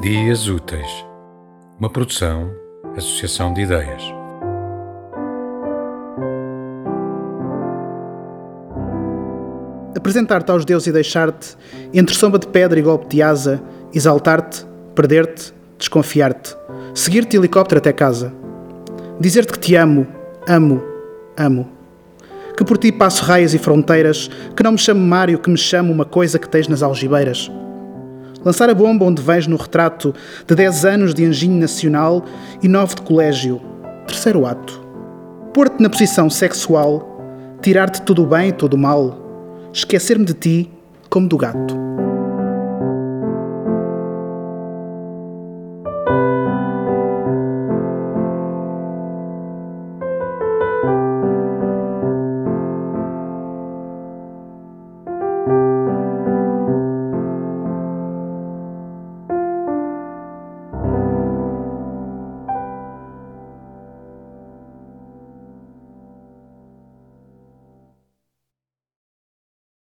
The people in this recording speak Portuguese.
Dias Úteis, uma produção, associação de ideias. Apresentar-te aos deuses e deixar-te, entre sombra de pedra e golpe de asa, exaltar-te, perder-te, desconfiar-te, seguir-te helicóptero até casa. Dizer-te que te amo, amo, amo. Que por ti passo raias e fronteiras, que não me chamo Mário, que me chamo uma coisa que tens nas algibeiras. Lançar a bomba onde vens no retrato de 10 anos de anjinho nacional e 9 de colégio. Terceiro ato. Pôr-te na posição sexual, tirar-te tudo o bem e tudo o mal, esquecer-me de ti como do gato.